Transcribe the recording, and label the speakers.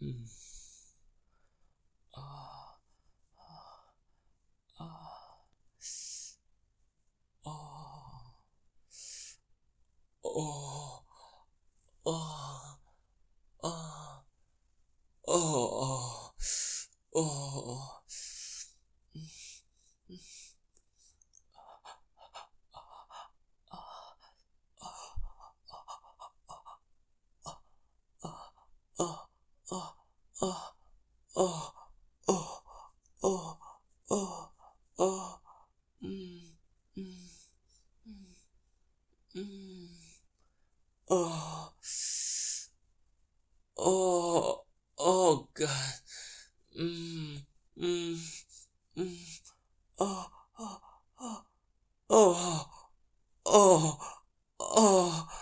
Speaker 1: 嗯，啊啊啊啊哦哦啊啊哦哦哦哦嗯嗯。oh, oh, oh, oh, oh, oh, oh, mm, mm, mm, mm, oh, oh, oh, God, mm, mm, mm, oh, oh, oh, oh, oh, oh, oh.